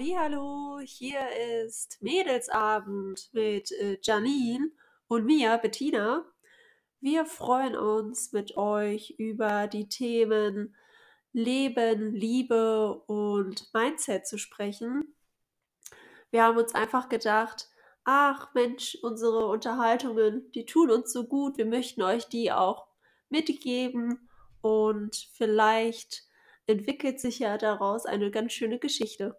Hallo, hier ist Mädelsabend mit äh, Janine und mir, Bettina. Wir freuen uns mit euch über die Themen Leben, Liebe und Mindset zu sprechen. Wir haben uns einfach gedacht, ach Mensch, unsere Unterhaltungen, die tun uns so gut, wir möchten euch die auch mitgeben und vielleicht entwickelt sich ja daraus eine ganz schöne Geschichte.